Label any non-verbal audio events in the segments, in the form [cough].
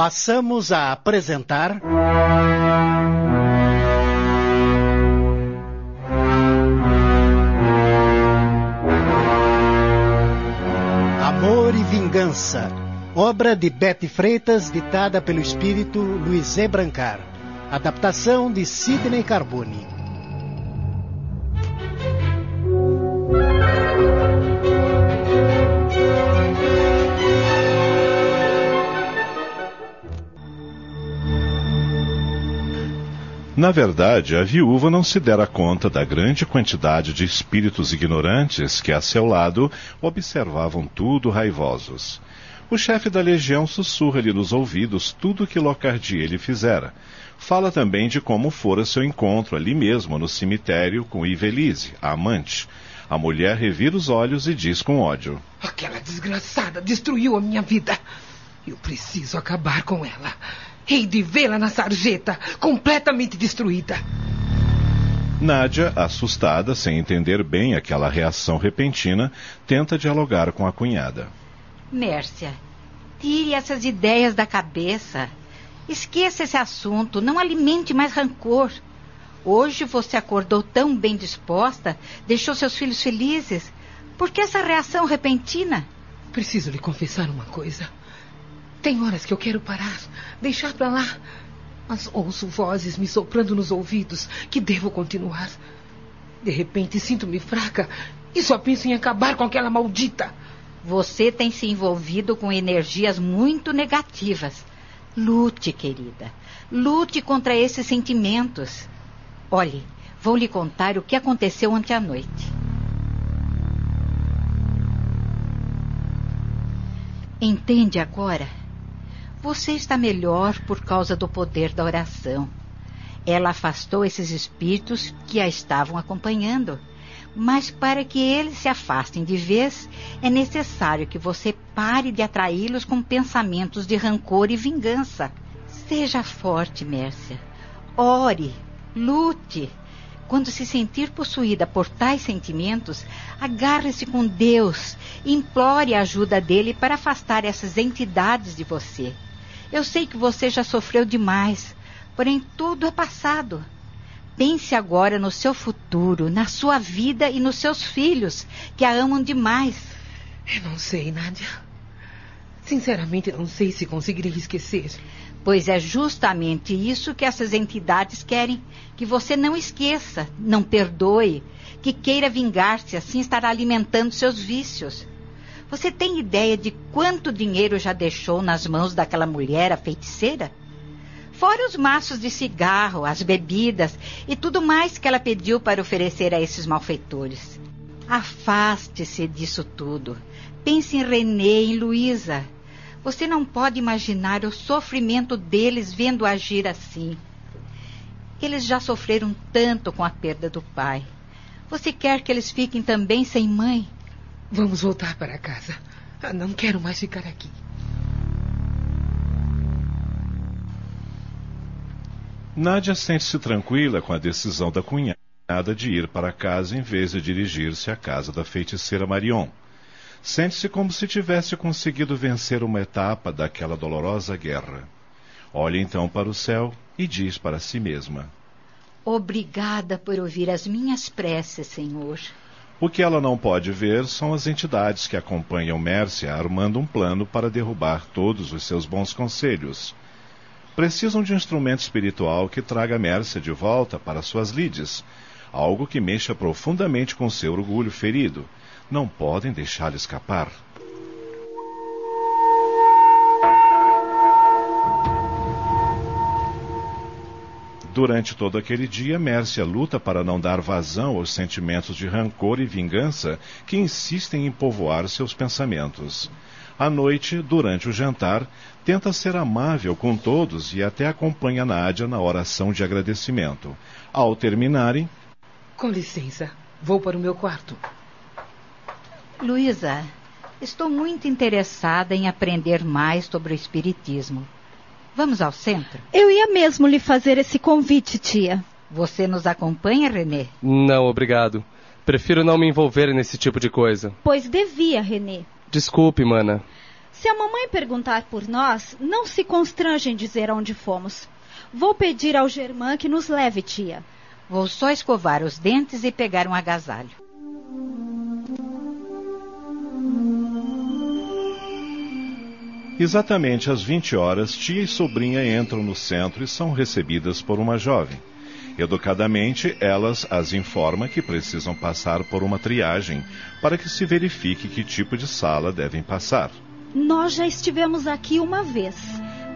Passamos a apresentar. Amor e Vingança, obra de Bete Freitas, ditada pelo espírito Luiz E. Brancar. Adaptação de Sidney Carbone. Na verdade, a viúva não se dera conta da grande quantidade de espíritos ignorantes que a seu lado observavam tudo raivosos. O chefe da legião sussurra-lhe nos ouvidos tudo o que Locardia lhe fizera. Fala também de como fora seu encontro ali mesmo no cemitério com Ivelise, a amante. A mulher revira os olhos e diz com ódio: Aquela desgraçada destruiu a minha vida. Eu preciso acabar com ela. Hei de vê-la na sarjeta, completamente destruída. Nádia, assustada, sem entender bem aquela reação repentina, tenta dialogar com a cunhada. Mércia, tire essas ideias da cabeça. Esqueça esse assunto, não alimente mais rancor. Hoje você acordou tão bem disposta, deixou seus filhos felizes. Por que essa reação repentina? Preciso lhe confessar uma coisa. Tem horas que eu quero parar, deixar para lá. Mas ouço vozes me soprando nos ouvidos que devo continuar. De repente sinto-me fraca e só penso em acabar com aquela maldita. Você tem se envolvido com energias muito negativas. Lute, querida. Lute contra esses sentimentos. Olhe, vou lhe contar o que aconteceu ontem à noite. Entende agora? Você está melhor por causa do poder da oração. Ela afastou esses espíritos que a estavam acompanhando. Mas para que eles se afastem de vez, é necessário que você pare de atraí-los com pensamentos de rancor e vingança. Seja forte, Mércia. Ore, lute. Quando se sentir possuída por tais sentimentos, agarre-se com Deus e implore a ajuda dele para afastar essas entidades de você. Eu sei que você já sofreu demais, porém tudo é passado. Pense agora no seu futuro, na sua vida e nos seus filhos, que a amam demais. Eu não sei, Nádia. Sinceramente, não sei se conseguirei esquecer. Pois é justamente isso que essas entidades querem: que você não esqueça, não perdoe, que queira vingar-se, assim estará alimentando seus vícios. Você tem ideia de quanto dinheiro já deixou nas mãos daquela mulher, a feiticeira? Fora os maços de cigarro, as bebidas e tudo mais que ela pediu para oferecer a esses malfeitores. Afaste-se disso tudo. Pense em Renê e em Luísa. Você não pode imaginar o sofrimento deles vendo agir assim. Eles já sofreram tanto com a perda do pai. Você quer que eles fiquem também sem mãe? Vamos voltar para casa. Ah, não quero mais ficar aqui. Nádia sente-se tranquila com a decisão da cunhada de ir para casa em vez de dirigir-se à casa da feiticeira Marion. Sente-se como se tivesse conseguido vencer uma etapa daquela dolorosa guerra. Olha então para o céu e diz para si mesma: Obrigada por ouvir as minhas preces, Senhor. O que ela não pode ver são as entidades que acompanham Mércia armando um plano para derrubar todos os seus bons conselhos. Precisam de um instrumento espiritual que traga Mércia de volta para suas lides, algo que mexa profundamente com seu orgulho ferido. Não podem deixá-lo escapar. Durante todo aquele dia, Mércia luta para não dar vazão aos sentimentos de rancor e vingança que insistem em povoar seus pensamentos. À noite, durante o jantar, tenta ser amável com todos e até acompanha Nádia na oração de agradecimento. Ao terminarem. Com licença, vou para o meu quarto. Luísa, estou muito interessada em aprender mais sobre o Espiritismo. Vamos ao centro? Eu ia mesmo lhe fazer esse convite, tia. Você nos acompanha, Renê? Não, obrigado. Prefiro não me envolver nesse tipo de coisa. Pois devia, Renê. Desculpe, mana. Se a mamãe perguntar por nós, não se constrange em dizer onde fomos. Vou pedir ao Germán que nos leve, tia. Vou só escovar os dentes e pegar um agasalho. Exatamente às 20 horas, tia e sobrinha entram no centro e são recebidas por uma jovem. Educadamente, elas as informa que precisam passar por uma triagem para que se verifique que tipo de sala devem passar. Nós já estivemos aqui uma vez.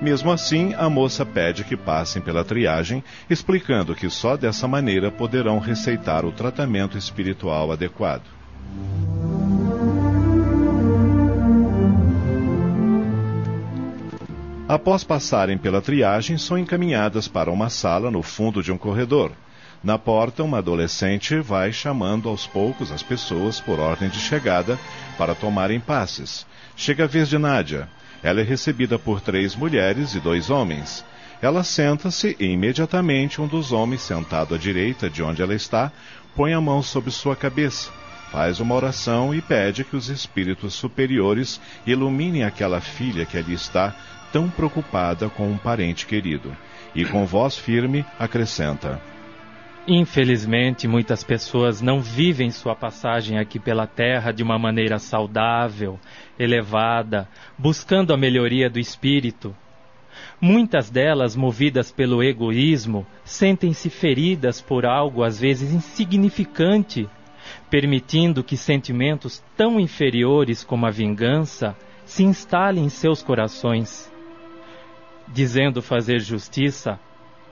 Mesmo assim, a moça pede que passem pela triagem, explicando que só dessa maneira poderão receitar o tratamento espiritual adequado. Após passarem pela triagem, são encaminhadas para uma sala no fundo de um corredor. Na porta, uma adolescente vai chamando aos poucos as pessoas por ordem de chegada para tomarem passes. Chega a vez de Nádia. Ela é recebida por três mulheres e dois homens. Ela senta-se e imediatamente um dos homens, sentado à direita de onde ela está, põe a mão sobre sua cabeça, faz uma oração e pede que os espíritos superiores iluminem aquela filha que ali está, tão preocupada com um parente querido. E com voz firme acrescenta: Infelizmente, muitas pessoas não vivem sua passagem aqui pela Terra de uma maneira saudável, elevada, buscando a melhoria do espírito. Muitas delas, movidas pelo egoísmo, sentem-se feridas por algo às vezes insignificante, permitindo que sentimentos tão inferiores como a vingança se instalem em seus corações. Dizendo fazer justiça,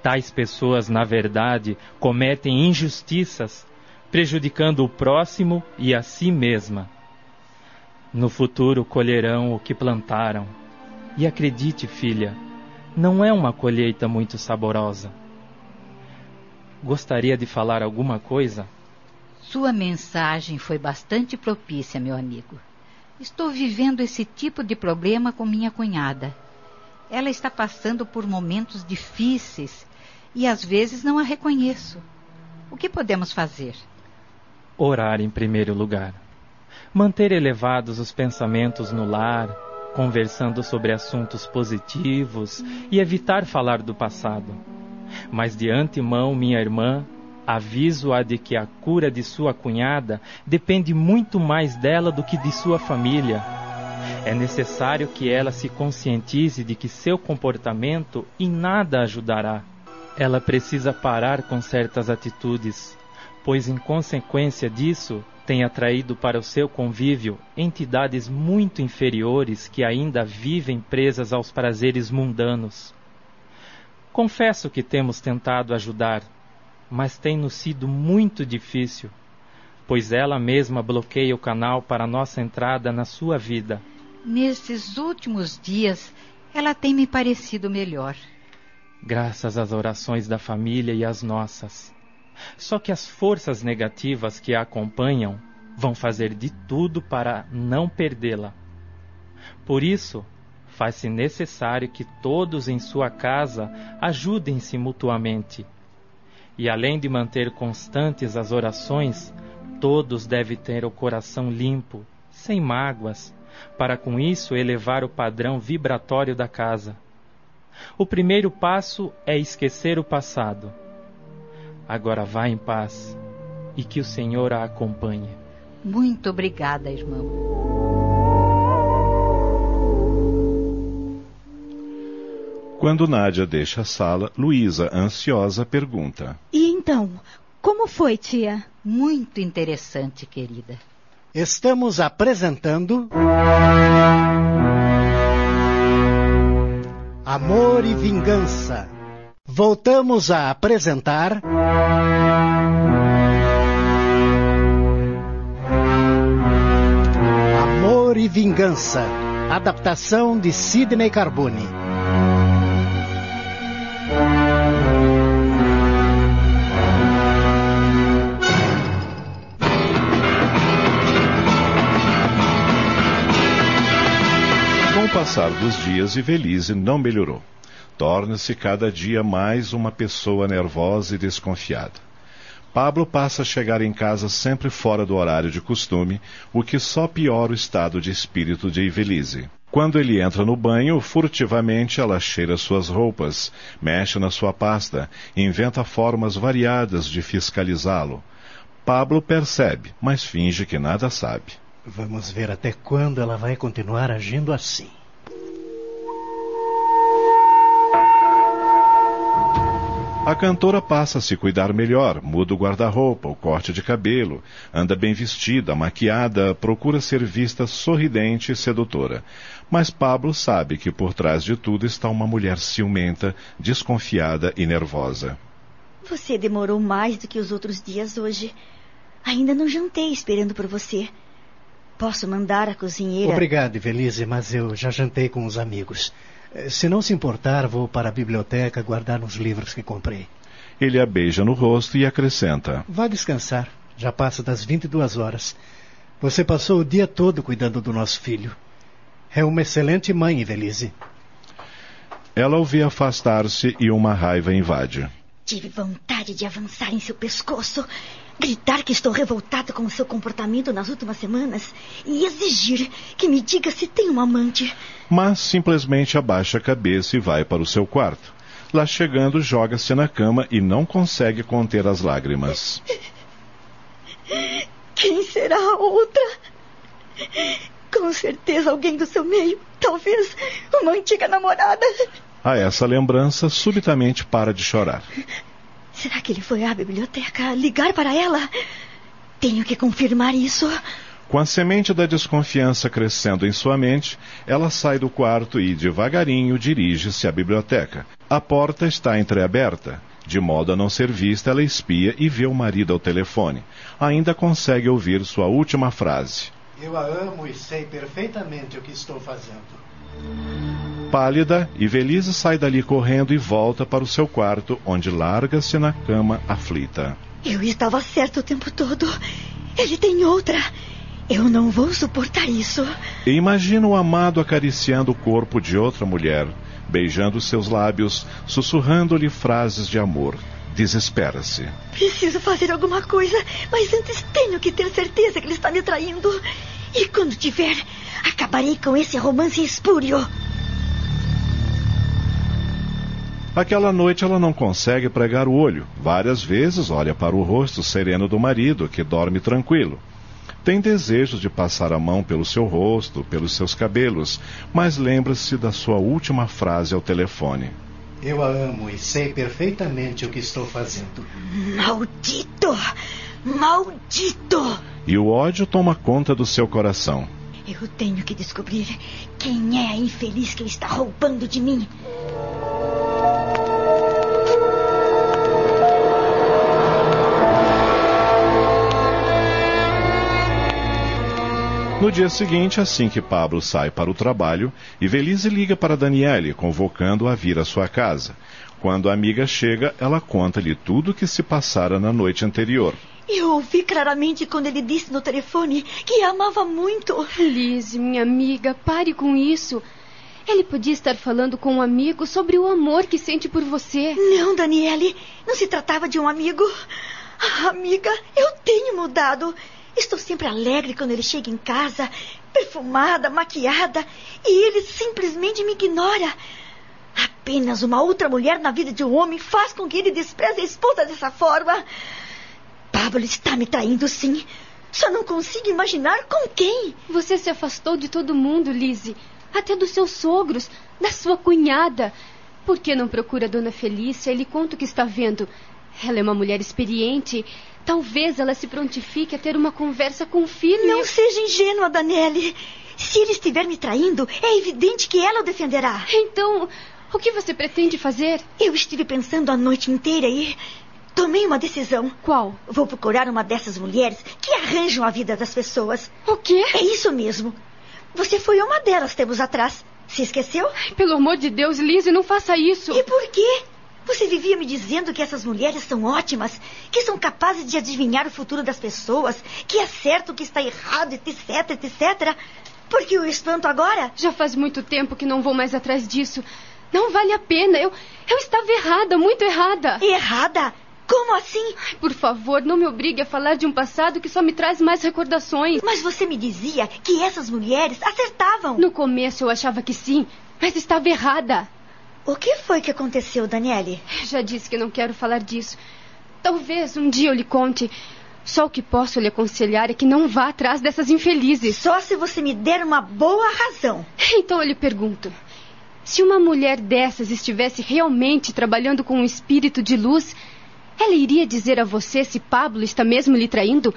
tais pessoas, na verdade, cometem injustiças, prejudicando o próximo e a si mesma. No futuro colherão o que plantaram. E acredite, filha, não é uma colheita muito saborosa. Gostaria de falar alguma coisa? Sua mensagem foi bastante propícia, meu amigo. Estou vivendo esse tipo de problema com minha cunhada. Ela está passando por momentos difíceis e às vezes não a reconheço. O que podemos fazer? Orar em primeiro lugar. Manter elevados os pensamentos no lar, conversando sobre assuntos positivos e evitar falar do passado. Mas de antemão, minha irmã, aviso-a de que a cura de sua cunhada depende muito mais dela do que de sua família. É necessário que ela se conscientize de que seu comportamento em nada ajudará. Ela precisa parar com certas atitudes, pois em consequência disso tem atraído para o seu convívio entidades muito inferiores que ainda vivem presas aos prazeres mundanos. Confesso que temos tentado ajudar, mas tem-nos sido muito difícil, pois ela mesma bloqueia o canal para nossa entrada na sua vida. Nesses últimos dias, ela tem me parecido melhor. Graças às orações da família e às nossas. Só que as forças negativas que a acompanham vão fazer de tudo para não perdê-la. Por isso, faz-se necessário que todos em sua casa ajudem-se mutuamente. E além de manter constantes as orações, todos devem ter o coração limpo, sem mágoas, para com isso elevar o padrão vibratório da casa. O primeiro passo é esquecer o passado Agora vá em paz e que o Senhor a acompanhe. Muito obrigada, irmão. Quando Nádia deixa a sala, Luísa, ansiosa, pergunta: E então, como foi, tia? Muito interessante, querida. Estamos apresentando. Amor e Vingança Voltamos a apresentar. Amor e Vingança. Adaptação de Sidney Carbone. Passar dos dias, Ivelise não melhorou torna-se cada dia mais uma pessoa nervosa e desconfiada. Pablo passa a chegar em casa sempre fora do horário de costume, o que só piora o estado de espírito de Ivelise. Quando ele entra no banho, furtivamente ela cheira suas roupas, mexe na sua pasta, inventa formas variadas de fiscalizá-lo. Pablo percebe, mas finge que nada sabe. Vamos ver até quando ela vai continuar agindo assim. A cantora passa a se cuidar melhor, muda o guarda-roupa, o corte de cabelo, anda bem vestida, maquiada, procura ser vista sorridente e sedutora. Mas Pablo sabe que por trás de tudo está uma mulher ciumenta, desconfiada e nervosa. Você demorou mais do que os outros dias hoje. Ainda não jantei esperando por você. Posso mandar a cozinheira. Obrigado, Evelise, mas eu já jantei com os amigos. Eh, se não se importar, vou para a biblioteca guardar uns livros que comprei. Ele a beija no rosto e acrescenta: Vá descansar. Já passa das 22 horas. Você passou o dia todo cuidando do nosso filho. É uma excelente mãe, Evelise. Ela o vê afastar-se e uma raiva invade. Tive vontade de avançar em seu pescoço, gritar que estou revoltada com o seu comportamento nas últimas semanas e exigir que me diga se tem um amante. Mas simplesmente abaixa a cabeça e vai para o seu quarto. Lá chegando, joga-se na cama e não consegue conter as lágrimas. Quem será a outra? Com certeza alguém do seu meio. Talvez uma antiga namorada. A essa lembrança, subitamente para de chorar. Será que ele foi à biblioteca ligar para ela? Tenho que confirmar isso. Com a semente da desconfiança crescendo em sua mente, ela sai do quarto e, devagarinho, dirige-se à biblioteca. A porta está entreaberta. De modo a não ser vista, ela espia e vê o marido ao telefone. Ainda consegue ouvir sua última frase. Eu a amo e sei perfeitamente o que estou fazendo. Pálida, Ivelise sai dali correndo e volta para o seu quarto, onde larga-se na cama aflita. Eu estava certo o tempo todo. Ele tem outra. Eu não vou suportar isso. E imagina o amado acariciando o corpo de outra mulher, beijando seus lábios, sussurrando-lhe frases de amor. Desespera-se. Preciso fazer alguma coisa, mas antes tenho que ter certeza que ele está me traindo. E quando tiver, acabarei com esse romance espúrio. Aquela noite ela não consegue pregar o olho. Várias vezes olha para o rosto sereno do marido, que dorme tranquilo. Tem desejos de passar a mão pelo seu rosto, pelos seus cabelos, mas lembra-se da sua última frase ao telefone. Eu a amo e sei perfeitamente o que estou fazendo. Maldito! Maldito! E o ódio toma conta do seu coração. Eu tenho que descobrir quem é a infeliz que está roubando de mim. No dia seguinte, assim que Pablo sai para o trabalho, Ivelise liga para Daniele, convocando-a a vir à sua casa. Quando a amiga chega, ela conta-lhe tudo o que se passara na noite anterior. Eu ouvi claramente quando ele disse no telefone que a amava muito. Lise, minha amiga, pare com isso. Ele podia estar falando com um amigo sobre o amor que sente por você. Não, Daniele, não se tratava de um amigo. Ah, amiga, eu tenho mudado. Estou sempre alegre quando ele chega em casa, perfumada, maquiada, e ele simplesmente me ignora. Apenas uma outra mulher na vida de um homem faz com que ele despreze a esposa dessa forma. Pablo está me traindo, sim. Só não consigo imaginar com quem. Você se afastou de todo mundo, Lise. Até dos seus sogros, da sua cunhada. Por que não procura a dona Felícia e lhe conta o que está vendo? Ela é uma mulher experiente. Talvez ela se prontifique a ter uma conversa com o filho. Não seja ingênua, Daniele. Se ele estiver me traindo, é evidente que ela o defenderá. Então, o que você pretende fazer? Eu estive pensando a noite inteira e tomei uma decisão. Qual? Vou procurar uma dessas mulheres que arranjam a vida das pessoas. O quê? É isso mesmo. Você foi uma delas tempos atrás. Se esqueceu? Pelo amor de Deus, Lise, não faça isso. E por quê? Você vivia me dizendo que essas mulheres são ótimas, que são capazes de adivinhar o futuro das pessoas, que é certo o que está errado, etc, etc. Por que o espanto agora? Já faz muito tempo que não vou mais atrás disso. Não vale a pena. Eu, eu estava errada, muito errada. Errada? Como assim? Por favor, não me obrigue a falar de um passado que só me traz mais recordações. Mas você me dizia que essas mulheres acertavam. No começo eu achava que sim, mas estava errada. O que foi que aconteceu, Daniele? Já disse que não quero falar disso. Talvez um dia eu lhe conte. Só o que posso lhe aconselhar é que não vá atrás dessas infelizes. Só se você me der uma boa razão. Então eu lhe pergunto: se uma mulher dessas estivesse realmente trabalhando com um espírito de luz, ela iria dizer a você se Pablo está mesmo lhe traindo?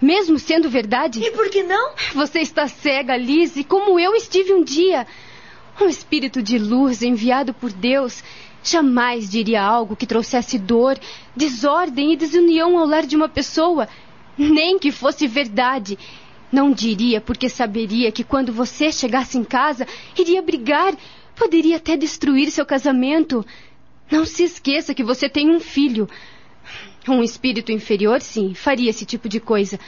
Mesmo sendo verdade? E por que não? Você está cega, Lise, como eu estive um dia. Um espírito de luz enviado por Deus jamais diria algo que trouxesse dor, desordem e desunião ao lar de uma pessoa, nem que fosse verdade. Não diria porque saberia que quando você chegasse em casa, iria brigar, poderia até destruir seu casamento. Não se esqueça que você tem um filho. Um espírito inferior, sim, faria esse tipo de coisa.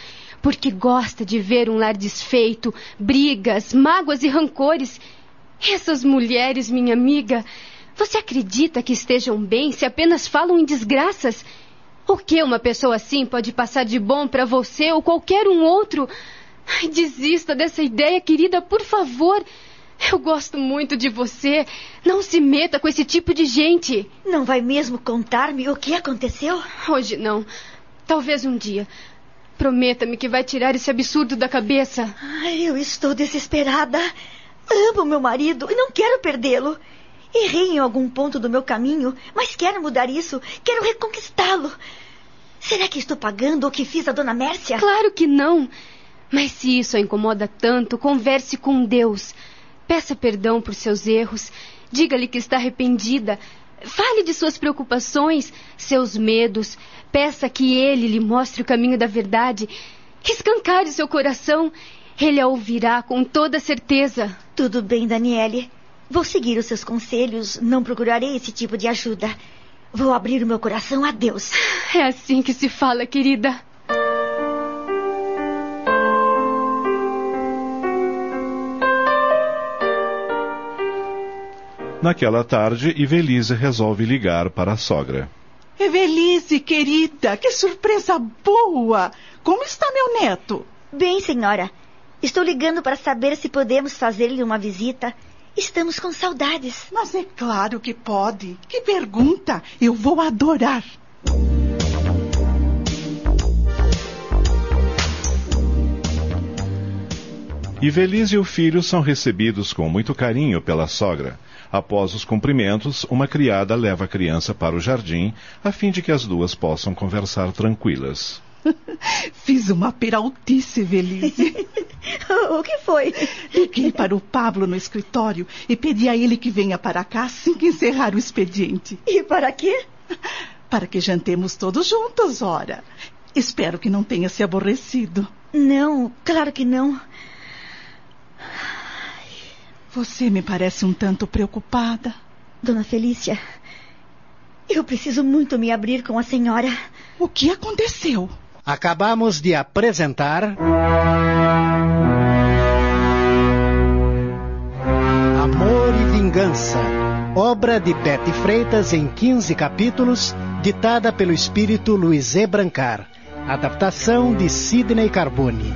Porque gosta de ver um lar desfeito, brigas, mágoas e rancores. Essas mulheres, minha amiga, você acredita que estejam bem se apenas falam em desgraças? O que uma pessoa assim pode passar de bom para você ou qualquer um outro? Ai, desista dessa ideia, querida, por favor. Eu gosto muito de você. Não se meta com esse tipo de gente. Não vai mesmo contar-me o que aconteceu? Hoje não. Talvez um dia. Prometa-me que vai tirar esse absurdo da cabeça. Ai, eu estou desesperada. Amo meu marido e não quero perdê-lo. Errei em algum ponto do meu caminho, mas quero mudar isso. Quero reconquistá-lo. Será que estou pagando o que fiz a dona Mércia? Claro que não. Mas se isso a incomoda tanto, converse com Deus. Peça perdão por seus erros. Diga-lhe que está arrependida. Fale de suas preocupações, seus medos. Peça que ele lhe mostre o caminho da verdade. Escancare seu coração. Ele a ouvirá com toda certeza. Tudo bem, Daniele. Vou seguir os seus conselhos. Não procurarei esse tipo de ajuda. Vou abrir o meu coração a Deus. [sighs] É assim que se fala, querida. Naquela tarde, Ivelise resolve ligar para a sogra. Evelise, querida, que surpresa boa! Como está meu neto? Bem, senhora. Estou ligando para saber se podemos fazer-lhe uma visita. Estamos com saudades. Mas é claro que pode. Que pergunta! Eu vou adorar. Ivelise e o filho são recebidos com muito carinho pela sogra. Após os cumprimentos, uma criada leva a criança para o jardim, a fim de que as duas possam conversar tranquilas. [laughs] Fiz uma peraltice, Velise. [laughs] o que foi? Liguei para o Pablo no escritório e pedi a ele que venha para cá assim que encerrar o expediente. E para quê? Para que jantemos todos juntos, ora. Espero que não tenha se aborrecido. Não, claro que não. Você me parece um tanto preocupada. Dona Felícia, eu preciso muito me abrir com a senhora. O que aconteceu? Acabamos de apresentar. Amor e Vingança. Obra de Betty Freitas em 15 capítulos, ditada pelo espírito Luiz E. Brancar. Adaptação de Sidney Carbone.